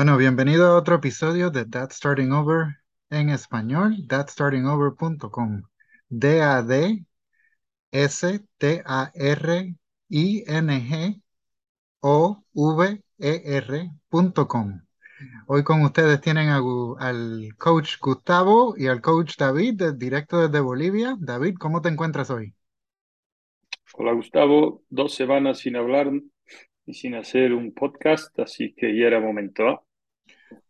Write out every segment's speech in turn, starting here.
Bueno, bienvenido a otro episodio de That's Starting Over en español, thatstartingover.com. D-A-D-S-T-A-R-I-N-G-O-V-E-R.com. Hoy con ustedes tienen al coach Gustavo y al coach David, directo desde Bolivia. David, ¿cómo te encuentras hoy? Hola Gustavo, dos semanas sin hablar y sin hacer un podcast, así que ya era momento.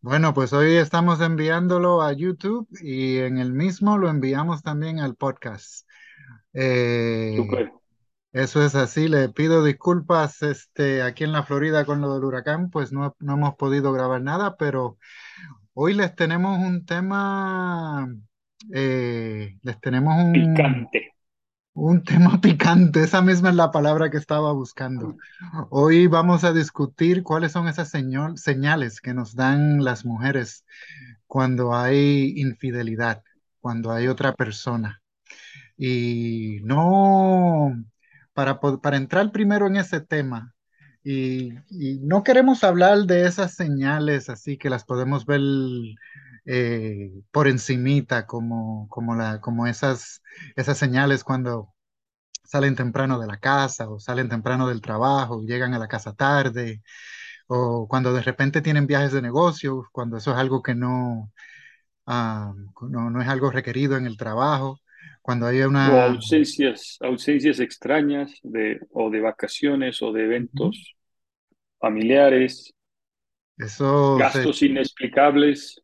Bueno, pues hoy estamos enviándolo a YouTube y en el mismo lo enviamos también al podcast. Eh, eso es así, le pido disculpas este, aquí en la Florida con lo del huracán, pues no, no hemos podido grabar nada, pero hoy les tenemos un tema, eh, les tenemos un... Picante. Un tema picante, esa misma es la palabra que estaba buscando. Hoy vamos a discutir cuáles son esas señales que nos dan las mujeres cuando hay infidelidad, cuando hay otra persona. Y no, para, entrar primero en ese tema, y, no queremos hablar de esas señales así que las podemos ver eh, por encimita, como, como, la, como esas, esas señales cuando salen temprano de la casa o salen temprano del trabajo, llegan a la casa tarde, o cuando de repente tienen viajes de negocio, cuando eso es algo que no, ah, no, no, es algo requerido en el trabajo, cuando hay una... O ausencias, ausencias extrañas de, o de vacaciones o de eventos familiares. Eso gastos inexplicables,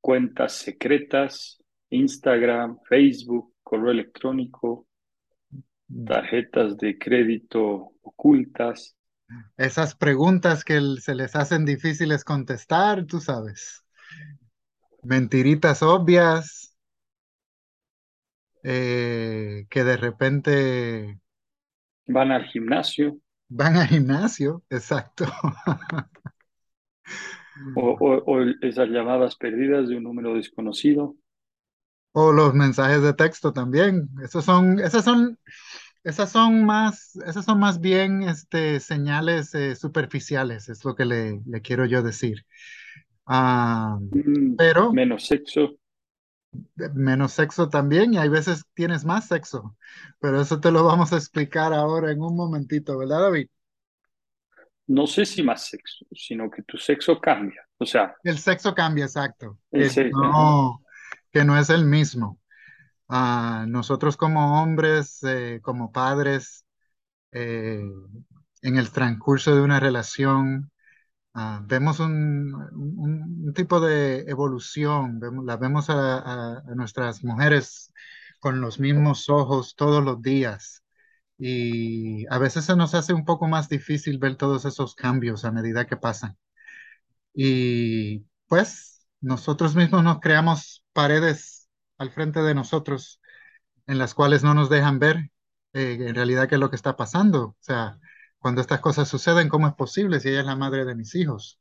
cuentas secretas, Instagram, Facebook, correo electrónico, tarjetas de crédito ocultas. Esas preguntas que se les hacen difíciles contestar, tú sabes. Mentiritas obvias eh, que de repente... Van al gimnasio. Van al gimnasio, exacto. o, esas llamadas perdidas de un número desconocido. O los mensajes de texto también. Esos son, esas son, esas son más, esas son más bien este, señales eh, superficiales, es lo que le, le quiero yo decir. Ah, mm, pero menos sexo. Menos sexo también, y hay veces tienes más sexo, pero eso te lo vamos a explicar ahora en un momentito, ¿verdad, David? No sé si más sexo, sino que tu sexo cambia. O sea, el sexo cambia, exacto. El no, que no es el mismo. Ah, nosotros como hombres, eh, como padres, eh, en el transcurso de una relación, ah, vemos un, tipo de evolución, vemos, la vemos a, nuestras mujeres con los mismos ojos todos los días. Y a veces se nos hace un poco más difícil ver todos esos cambios a medida que pasan. Y pues nosotros mismos nos creamos paredes al frente de nosotros en las cuales no nos dejan ver eh, en realidad qué es lo que está pasando. O sea, cuando estas cosas suceden, ¿cómo es posible si ella es la madre de mis hijos?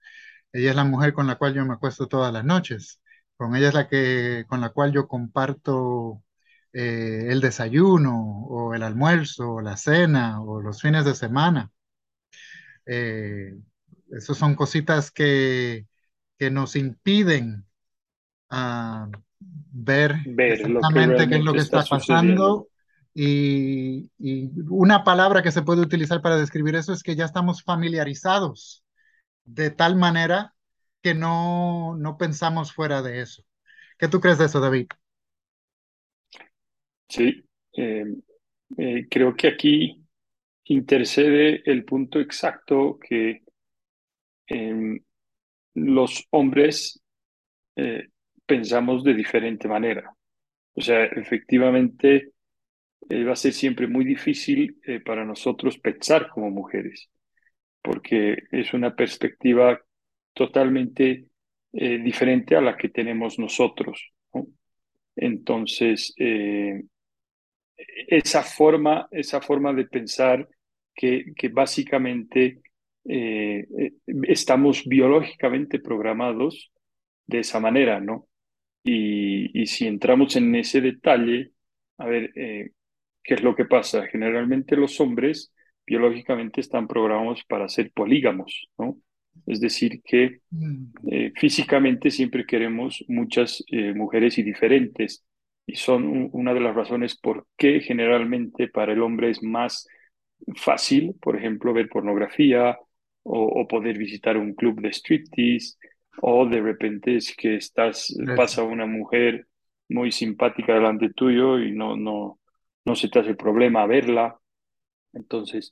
Ella es la mujer con la cual yo me acuesto todas las noches. Con ella es la que, con la cual yo comparto eh, el desayuno o el almuerzo o la cena o los fines de semana. Eh, esas son cositas que, que nos impiden a ver, exactamente qué es lo que está, pasando. Y, una palabra que se puede utilizar para describir eso es que ya estamos familiarizados de tal manera que no, no pensamos fuera de eso. ¿Qué tú crees de eso, David? Sí, eh, eh, creo que aquí intercede el punto exacto que em, los hombres eh, pensamos de diferente manera. O sea, efectivamente va a ser siempre muy difícil para nosotros pensar como mujeres, porque es una perspectiva totalmente diferente a la que tenemos nosotros. Entonces, esa, forma, esa forma de pensar que, que básicamente estamos biológicamente programados de esa manera, ¿no? Y, si entramos en ese detalle, a ver, eh, ¿qué es lo que pasa? Generalmente los hombres biológicamente están programados para ser polígamos, ¿no? Es decir, que mm, eh, físicamente siempre queremos muchas eh, mujeres y diferentes, y son una de las razones por qué generalmente para el hombre es más fácil, por ejemplo, ver pornografía o, o poder visitar un club de striptease, o de repente es que estás, pasa una mujer muy simpática delante tuyo y no, no, no se te hace problema verla. Entonces,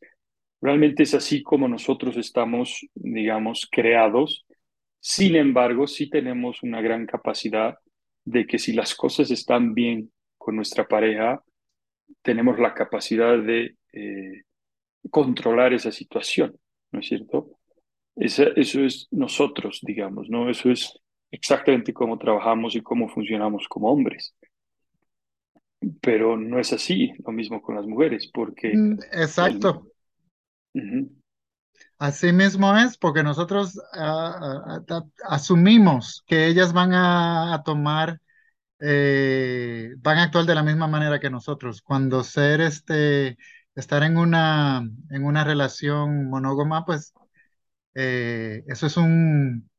realmente es así como nosotros estamos, digamos, creados. Sin embargo, sí tenemos una gran capacidad de que si las cosas están bien con nuestra pareja, tenemos la capacidad de eh, controlar esa situación, ¿no es cierto? Esa, eso es nosotros, digamos, ¿no? Eso es exactamente cómo trabajamos y cómo funcionamos como hombres. Pero no es así lo mismo con las mujeres, porque Mm, el, Exacto. ujú, Así mismo es, porque nosotros ah, ah, ah, asumimos que ellas van a, tomar, eh, van a actuar de la misma manera que nosotros. Cuando ser este, estar en una, en una relación monógama, pues eh, eso es un,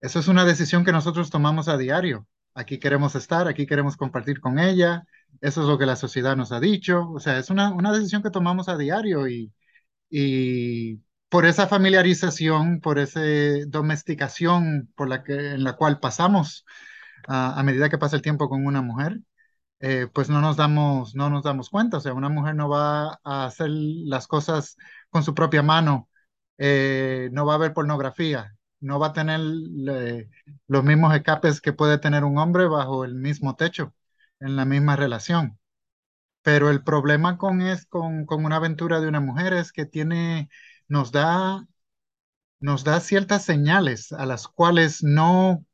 eso es una decisión que nosotros tomamos a diario. Aquí queremos estar, aquí queremos compartir con ella. Eso es lo que la sociedad nos ha dicho. O sea, es una, una decisión que tomamos a diario y y por esa familiarización, por esa domesticación por la que, en la cual pasamos a, a medida que pasa el tiempo con una mujer, eh, pues no nos damos, no nos damos cuenta. O sea, una mujer no va a hacer las cosas con su propia mano, eh, no va a ver pornografía, no va a tener los mismos escapes que puede tener un hombre bajo el mismo techo, en la misma relación. Pero el problema con, es, con, con una aventura de una mujer es que tiene, nos da, nos da ciertas señales a las cuales no,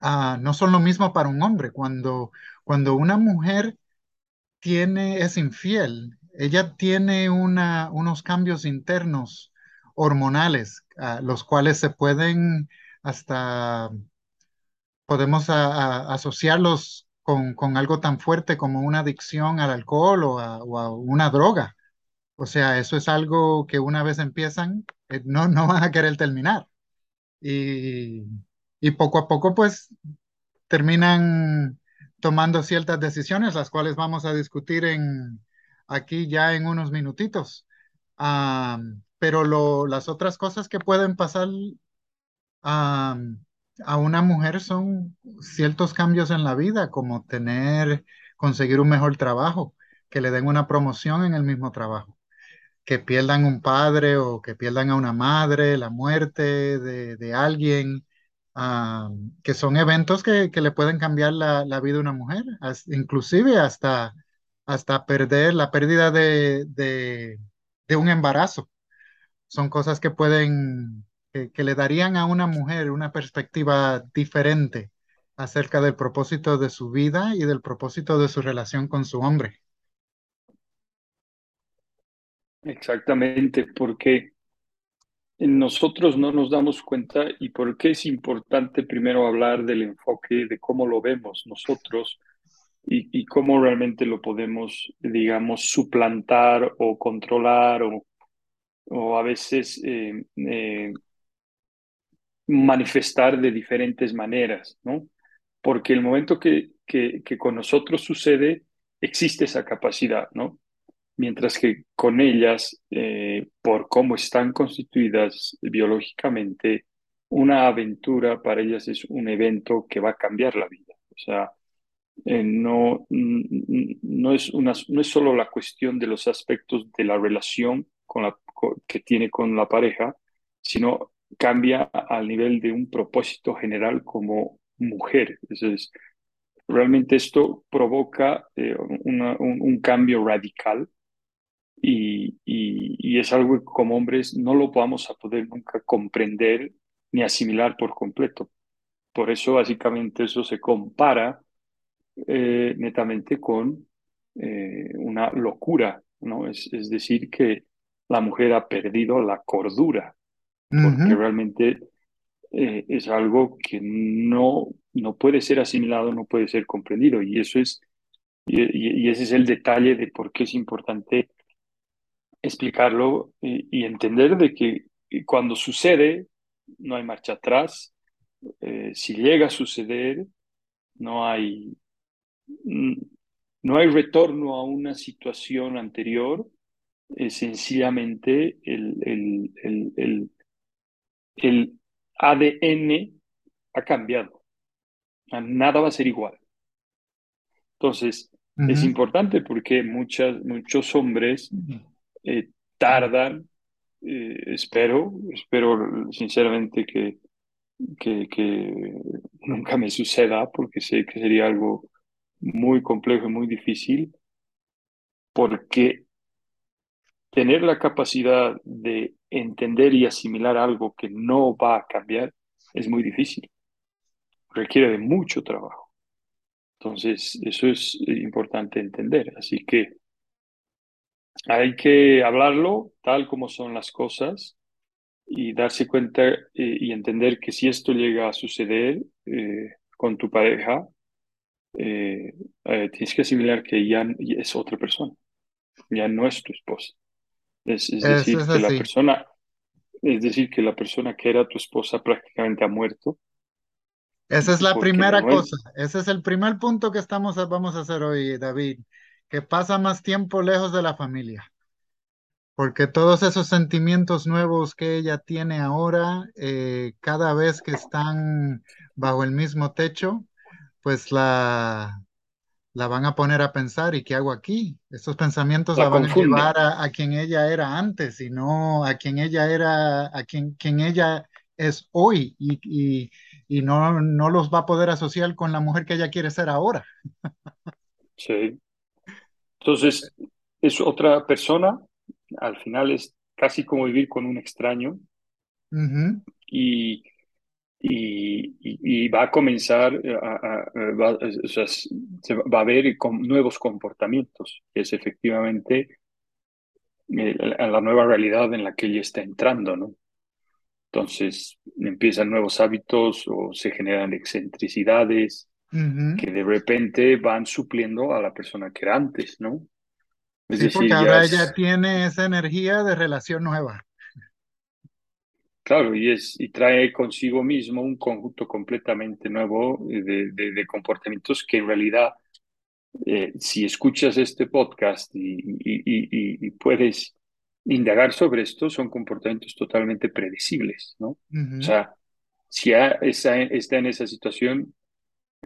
ah, no son lo mismo para un hombre. Cuando, cuando una mujer tiene, es infiel, ella tiene una, unos cambios internos hormonales, ah, los cuales se pueden hasta podemos asociarlos con, con algo tan fuerte como una adicción al alcohol o a una droga. O sea, eso es algo que una vez empiezan, eh, no, no van a querer terminar. Y, y poco a poco, pues, terminan tomando ciertas decisiones, las cuales vamos a discutir en, aquí ya en unos minutitos. Ah, pero las otras cosas que pueden pasar a, a una mujer son ciertos cambios en la vida, como tener, conseguir un mejor trabajo, que le den una promoción en el mismo trabajo, que pierdan un padre o que pierdan a una madre, la muerte de, de alguien, ah, que son eventos que, que le pueden cambiar la, la vida a una mujer, inclusive hasta, hasta perder la pérdida de, de un embarazo son cosas que pueden, que le darían a una mujer una perspectiva diferente acerca del propósito de su vida y del propósito de su relación con su hombre. Exactamente, porque nosotros no nos damos cuenta y por qué es importante primero hablar del enfoque de cómo lo vemos nosotros y, cómo realmente lo podemos, digamos, suplantar o controlar o, o a veces eh, eh, manifestar de diferentes maneras, ¿no? Porque el momento que, que con nosotros sucede, existe esa capacidad, ¿no? Mientras que con ellas, eh, por cómo están constituidas biológicamente, una aventura para ellas es un evento que va a cambiar la vida. O sea, eh, no, no, es una, no es solo la cuestión de los aspectos de la relación con la, que tiene con la pareja, sino cambia al nivel de un propósito general como mujer. Entonces, realmente esto provoca eh, un, un, cambio radical y, y, y, es algo que como hombres no lo vamos a poder nunca comprender ni asimilar por completo. Por eso básicamente eso se compara eh, netamente con eh, una locura, ¿no? Es, es, decir, que la mujer ha perdido la cordura, Uh porque -huh. realmente eh, es algo que no, no puede ser asimilado, no puede ser comprendido, y eso es, y, y ese es el detalle de por qué es importante explicarlo y, y entender de que cuando sucede, no hay marcha atrás. Eh, si llega a suceder, no hay, no hay retorno a una situación anterior. sencillamente el, el, el, el, ADN ha cambiado. Nada va a ser igual. Entonces, es importante porque muchas, muchos hombres eh, tardan, eh, espero, espero sinceramente que, que, que, nunca me suceda porque sé que sería algo muy complejo y muy difícil, porque tener la capacidad de entender y asimilar algo que no va a cambiar es muy difícil, requiere de mucho trabajo. Entonces, eso es importante entender. Así que hay que hablarlo tal como son las cosas y darse cuenta eh, y entender que si esto llega a suceder eh, con tu pareja, eh, tienes que asimilar que ya es otra persona, ya no es tu esposa. Es, decir, que la persona, es decir, que la persona que era tu esposa prácticamente ha muerto. Esa es la primera cosa, ese es el primer punto que estamos, vamos a hacer hoy, David, que pasa más tiempo lejos de la familia, porque todos esos sentimientos nuevos que ella tiene ahora, eh, cada vez que están bajo el mismo techo, pues la, la van a poner a pensar, ¿y qué hago aquí? Estos pensamientos la, van a llevar a, quien ella era antes y no a quien ella era, a quien, quien ella es hoy y, y, no, no los va a poder asociar con la mujer que ella quiere ser ahora. Sí. Entonces, es otra persona, al final es casi como vivir con un extraño. Y, y, va a comenzar, a, va, se va a ver con nuevos comportamientos, que es efectivamente eh, la nueva realidad en la que ella está entrando, ¿no? Entonces empiezan nuevos hábitos o se generan excentricidades que de repente van supliendo a la persona que era antes, ¿no? Es decir, porque ahora ella tiene esa energía de relación nueva. Claro, y, es, y trae consigo mismo un conjunto completamente nuevo de, de, comportamientos que en realidad, eh, si escuchas este podcast y, y, y puedes indagar sobre esto son comportamientos totalmente predecibles, ¿no? O sea, si ya está, en esa situación,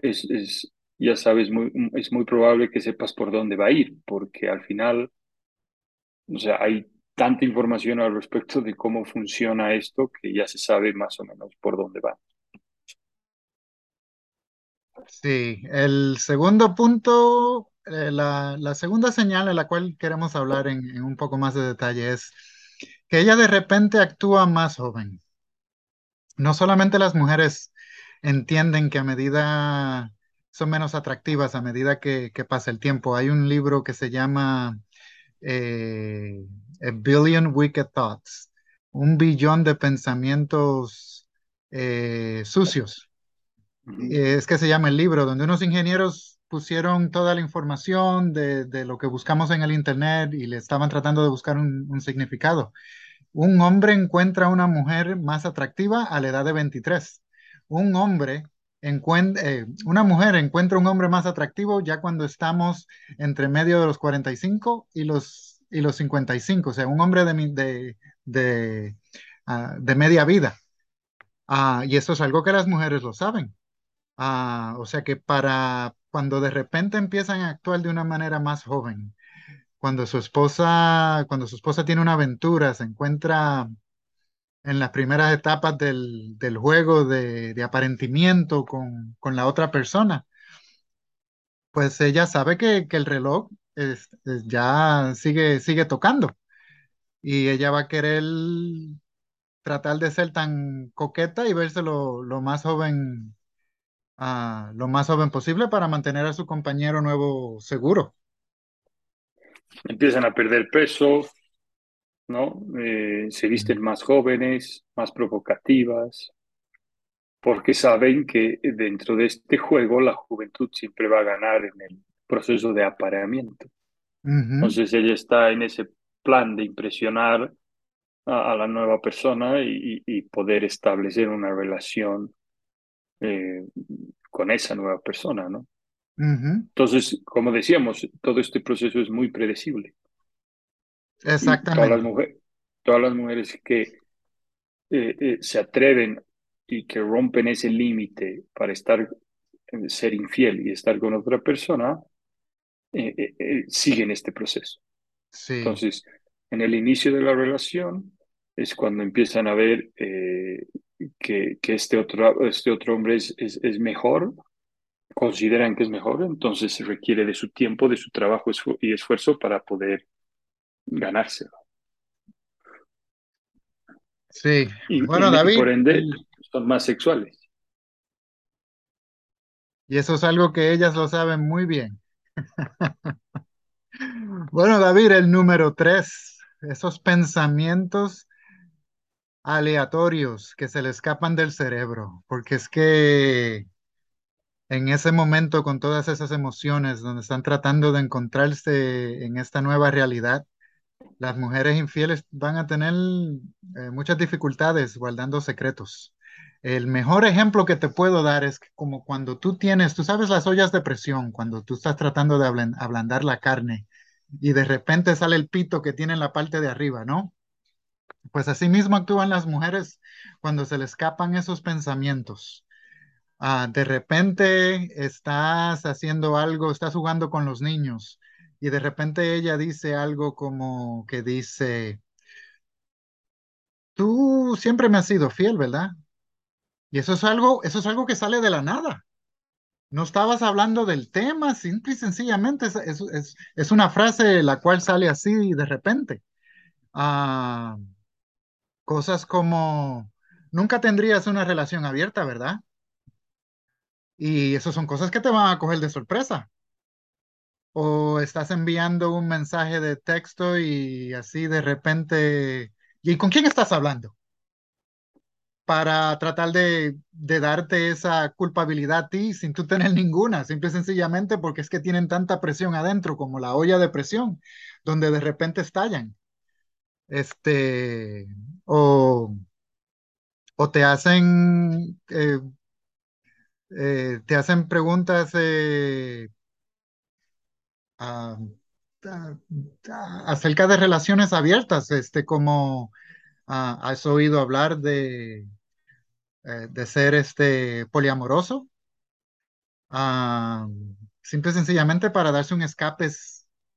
es, es, ya sabes, muy, es muy probable que sepas por dónde va a ir, porque al final, o sea, hay tanta información al respecto de cómo funciona esto que ya se sabe más o menos por dónde va. Sí, el segundo punto eh, la, segunda señal a la cual queremos hablar en, un poco más de detalle es que ella de repente actúa más joven. No solamente las mujeres entienden que a medida son menos atractivas a medida que, pasa el tiempo. Hay un libro que se llama eh, A Billion Wicked Thoughts, un billón de pensamientos eh, sucios. Es que se llama el libro, donde unos ingenieros pusieron toda la información de, lo que buscamos en el Internet y le estaban tratando de buscar un, significado. Un hombre encuentra a una mujer más atractiva a la edad de 23. Un hombre eh, una mujer encuentra un hombre más atractivo ya cuando estamos entre medio de los 45 y los, y los 55, o sea, un hombre de, de, de, ah, de media vida. Ah, y eso es algo que las mujeres lo saben. Ah, o sea que para cuando de repente empiezan a actuar de una manera más joven, cuando su esposa, cuando su esposa tiene una aventura, se encuentra en las primeras etapas del, juego de, de aparentamiento con, la otra persona, pues ella sabe que, el reloj ya sigue, sigue tocando y ella va a querer tratar de ser tan coqueta y verse lo, lo más joven lo más joven posible para mantener a su compañero nuevo seguro. Empiezan a perder peso, ¿no? Eh, se visten más jóvenes, más provocativas, porque saben que dentro de este juego la juventud siempre va a ganar en el proceso de apareamiento. Entonces ella está en ese plan de impresionar a, la nueva persona y, poder establecer una relación eh, con esa nueva persona, ¿no? Entonces, como decíamos, todo este proceso es muy predecible. Exactamente. todas las, mujeres, todas las mujeres que eh, eh, se atreven y que rompen ese límite para estar, ser infiel y estar con otra persona, siguen este proceso. Sí. Entonces, en el inicio de la relación es cuando empiezan a ver que, que, este, otro, este otro hombre es, es, es mejor consideran que es mejor, entonces se requiere de su tiempo, de su trabajo y esfuerzo para poder ganárselo. Sí, y, bueno, David. por ende, son más sexuales. Y eso es algo que ellas lo saben muy bien. bueno, David, el número tres, esos pensamientos aleatorios que se le escapan del cerebro, porque es que en ese momento con todas esas emociones donde están tratando de encontrarse en esta nueva realidad, las mujeres infieles van a tener eh, muchas dificultades guardando secretos. El mejor ejemplo que te puedo dar es como cuando tú tienes, tú sabes las ollas de presión, cuando tú estás tratando de ablandar la carne y de repente sale el pito que tiene en la parte de arriba, ¿no? Pues así mismo actúan las mujeres cuando se les escapan esos pensamientos Ah, de repente estás haciendo algo, estás jugando con los niños y de repente ella dice algo como que dice, tú siempre me has sido fiel, ¿verdad? Y eso es algo, eso es algo que sale de la nada. No estabas hablando del tema, simple y sencillamente es, es, una frase la cual sale así de repente. Ah, cosas como, nunca tendrías una relación abierta, ¿verdad? Y esas son cosas que te van a coger de sorpresa. O estás enviando un mensaje de texto y así de repente, ¿y con quién estás hablando? Para tratar de, darte esa culpabilidad a ti sin tú tener ninguna, simple y sencillamente porque es que tienen tanta presión adentro como la olla de presión, donde de repente estallan. Este, o, o te hacen eh, eh, te hacen preguntas acerca de relaciones abiertas, este, como has oído hablar de, eh, de ser este, poliamoroso, ah, simple y sencillamente para darse un escape.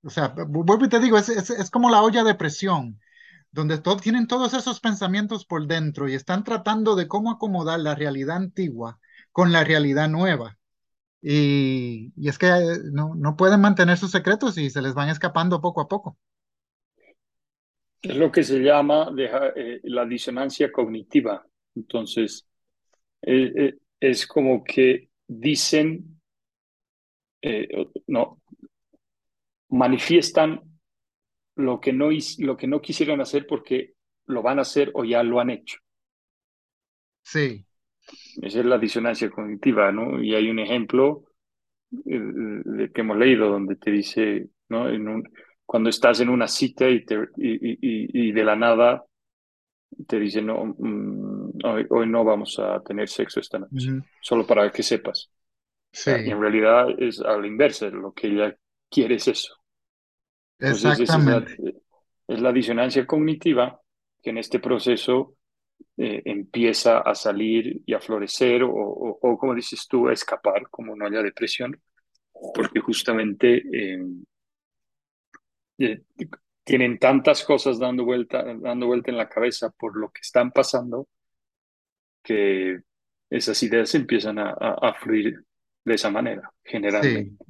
o sea, vuelvo y te digo, es, es, como la olla de presión donde tienen todos esos pensamientos por dentro y están tratando de cómo acomodar la realidad antigua con la realidad nueva. Y, es que eh, no, no, pueden mantener sus secretos y se les van escapando poco a poco. Es lo que se llama eh, la disonancia cognitiva. Entonces, eh, es como que dicen, no, manifiestan lo que, no, lo que no quisieran hacer porque lo van a hacer o ya lo han hecho. Sí. Esa es la disonancia cognitiva, ¿no? Y hay un ejemplo eh, que hemos leído donde te dice, ¿no? cuando estás en una cita y, te, y, de la nada te dice, no, mm, hoy, no vamos a tener sexo esta noche, solo para que sepas. Sí. y en realidad es a la inversa, lo que ella quiere es eso. Exactamente. es la disonancia cognitiva que en este proceso eh, empieza a salir y a florecer o, como dices tú, a escapar como no haya depresión, porque justamente eh, eh, tienen tantas cosas dando vuelta, dando vuelta en la cabeza por lo que están pasando que esas ideas empiezan a, fluir de esa manera, generalmente.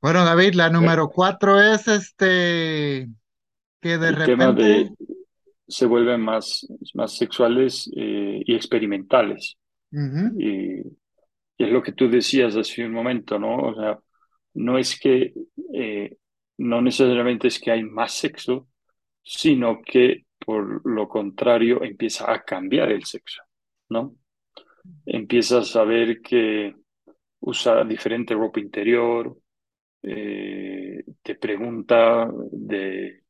Bueno, David, la número cuatro es este que de repente se vuelven más, más sexuales eh, y experimentales. y, es lo que tú decías hace un momento, ¿no? O sea, no es que, eh, no necesariamente es que hay más sexo, sino que por lo contrario empieza a cambiar el sexo, ¿no? Empiezas a ver que usa diferente ropa interior, eh, te pregunta de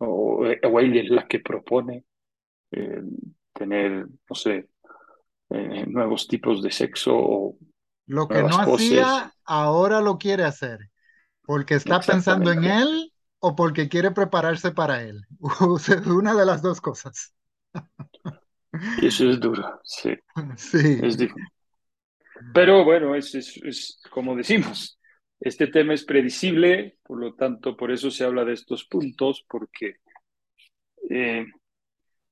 o, o es la que propone eh, tener, no sé, eh, nuevos tipos de sexo o Lo que no poses. hacía, ahora lo quiere hacer, porque está pensando en él o porque quiere prepararse para él. Una de las dos cosas. Y eso es duro, sí, Sí, es. Pero bueno, es, es, es como decimos, este tema es predecible, por lo tanto, por eso se habla de estos puntos, porque eh,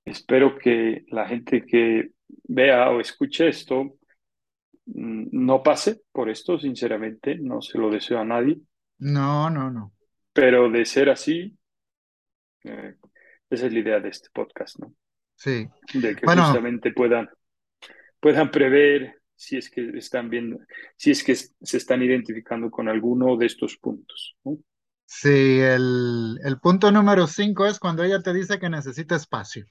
espero que la gente que vea o escuche esto mm, no pase por esto, sinceramente, no se lo deseo a nadie, no, no, no. pero de ser así, eh, esa es la idea de este podcast, ¿no? Sí. De que Bueno, justamente puedan, puedan prever si es que están viendo, si es que se están identificando con alguno de estos puntos, sí, el, el punto número cinco es cuando ella te dice que necesita espacio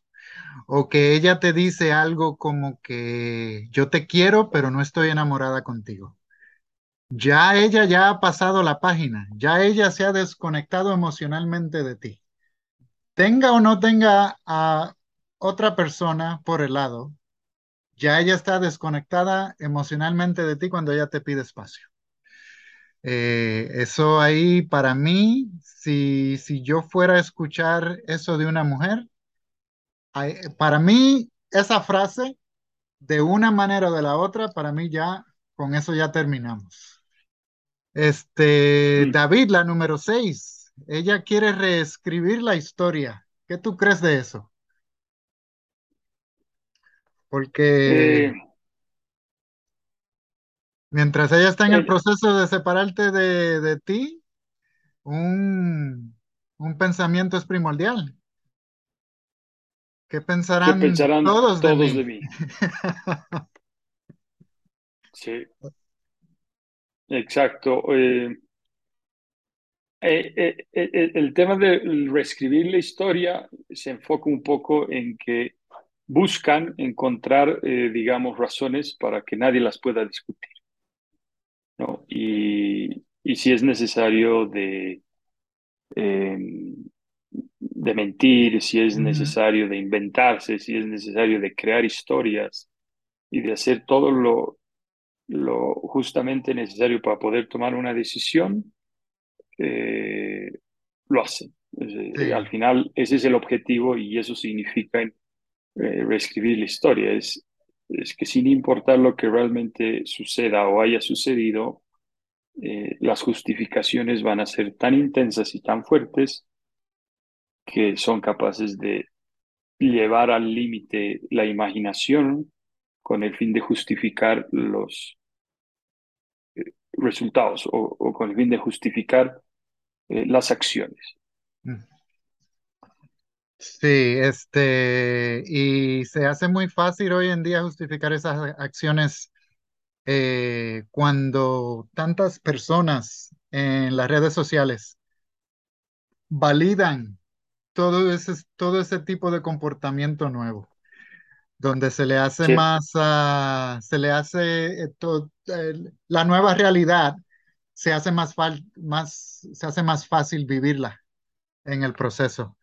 o que ella te dice algo como que yo te quiero, pero no estoy enamorada contigo. Ya ella ya ha pasado la página, ya ella se ha desconectado emocionalmente de ti. Tenga o no tenga a otra persona por el lado, ya ella está desconectada emocionalmente de ti cuando ella te pide espacio. Eh, eso ahí para mí, si, si yo fuera a escuchar eso de una mujer, para mí esa frase, de una manera o de la otra, para mí ya, con eso ya terminamos. Este, Mm. David, la número seis, ella quiere reescribir la historia. ¿Qué tú crees de eso? Porque Eh, mientras ella está en el proceso de separarte de, de ti, un, un pensamiento es primordial. ¿Qué ¿qué pensarán pensarán todos de todos de mí? mí? Sí, exacto. Eh, eh, eh, el tema de reescribir la historia se enfoca un poco en que buscan encontrar, eh, digamos, razones para que nadie las pueda discutir, ¿no? Y, y si es necesario de, eh, de mentir, si es necesario de inventarse, si es necesario de crear historias y de hacer todo lo, lo justamente necesario para poder tomar una decisión, eh, lo hacen. Eh, al Sí, final, ese es el objetivo y eso significa eh, reescribir la historia. Es, es que sin importar lo que realmente suceda o haya sucedido, eh, las justificaciones van a ser tan intensas y tan fuertes que son capaces de llevar al límite la imaginación con el fin de justificar los resultados o, o con el fin de justificar eh, las acciones. mm, sí, este, y se hace muy fácil hoy en día justificar esas acciones eh, cuando tantas personas en las redes sociales validan todo ese, todo ese tipo de comportamiento nuevo. donde se le hace Sí, más, ah, se le hace eh, to- la nueva realidad, se hace más, más, se hace más fácil vivirla en el proceso.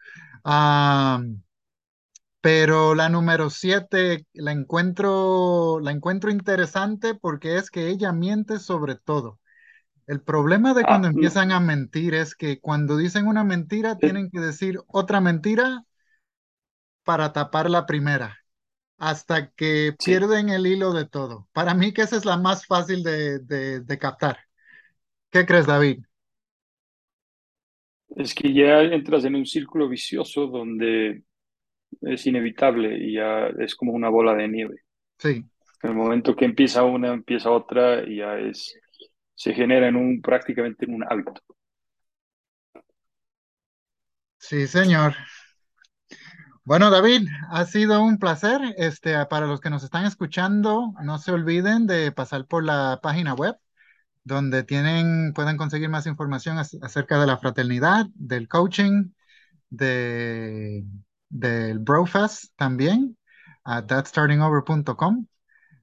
Ah, pero la número siete la encuentro, la encuentro interesante porque es que ella miente sobre todo. El problema de cuando ah, no, empiezan a mentir es que cuando dicen una mentira tienen que decir otra mentira para tapar la primera. hasta que sí, pierden el hilo de todo. Para mí que esa es la más fácil de, de- de captar. ¿Qué crees, David? Es que ya entras en un círculo vicioso donde es inevitable y ya es como una bola de nieve. Sí, En el momento que empieza una, empieza otra y ya es, se genera en un, prácticamente en un hábito. sí, señor. Bueno, David, ha sido un placer. Este, para los que nos están escuchando, no se olviden de pasar por la página web donde tienen, pueden conseguir más información ac- acerca de la fraternidad, del coaching, de, del Brofast también, a thatstartingover.com.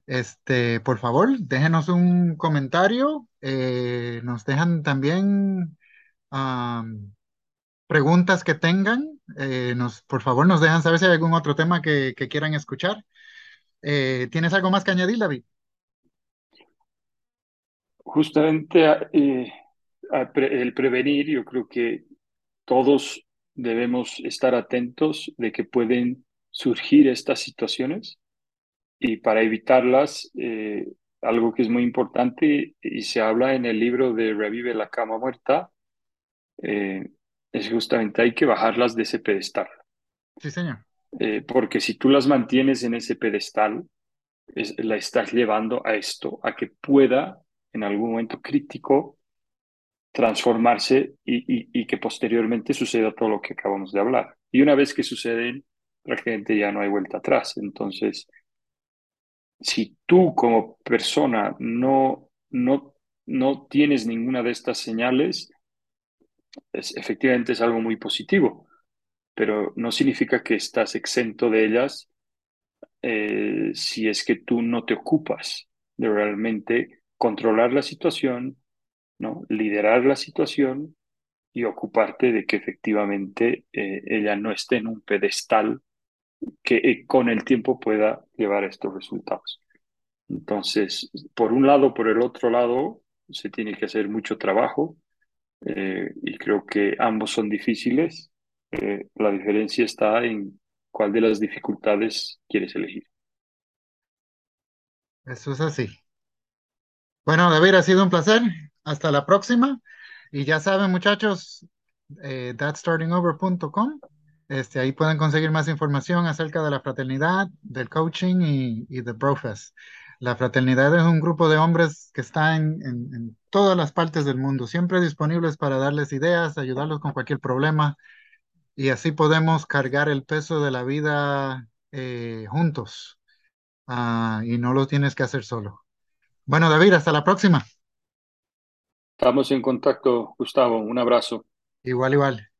Este, por favor, déjenos un comentario. eh, nos dejan también am, preguntas que tengan Eh, nos, por favor, nos dejan saber si hay algún otro tema que, que quieran escuchar. Eh, ¿tienes algo más que añadir, David? Justamente eh, el prevenir, yo creo que todos debemos estar atentos de que pueden surgir estas situaciones y para evitarlas, eh, algo que es muy importante y se habla en el libro de Revive la cama muerta, eh, es justamente hay que bajarlas de ese pedestal. Sí, señor. Eh, porque si tú las mantienes en ese pedestal, la estás llevando a esto, a que pueda en algún momento crítico transformarse y, que posteriormente suceda todo lo que acabamos de hablar. Y una vez que suceden, prácticamente ya no hay vuelta atrás. Entonces, si tú como persona no, no, no tienes ninguna de estas señales, es, efectivamente es algo muy positivo, pero no significa que estás exento de ellas eh, si es que tú no te ocupas de realmente controlar la situación, ¿no? liderar la situación y ocuparte de que efectivamente eh, ella no esté en un pedestal que eh, con el tiempo pueda llevar estos resultados. Entonces, por un lado, por el otro lado, se tiene que hacer mucho trabajo eh, y creo que ambos son difíciles. la diferencia está en cuál de las dificultades quieres elegir. Eso es así. Bueno, David, ha sido un placer. Hasta la próxima. Y ya saben, muchachos, eh, thatstartingover.com. Este, ahí pueden conseguir más información acerca de la fraternidad, del coaching y, y de Brofest. La fraternidad es un grupo de hombres que está en, en, todas las partes del mundo, siempre disponibles para darles ideas, ayudarlos con cualquier problema y así podemos cargar el peso de la vida eh, juntos ah, y no lo tienes que hacer solo. Bueno, David, hasta la próxima. Estamos en contacto, Gustavo. Un abrazo. Igual, igual.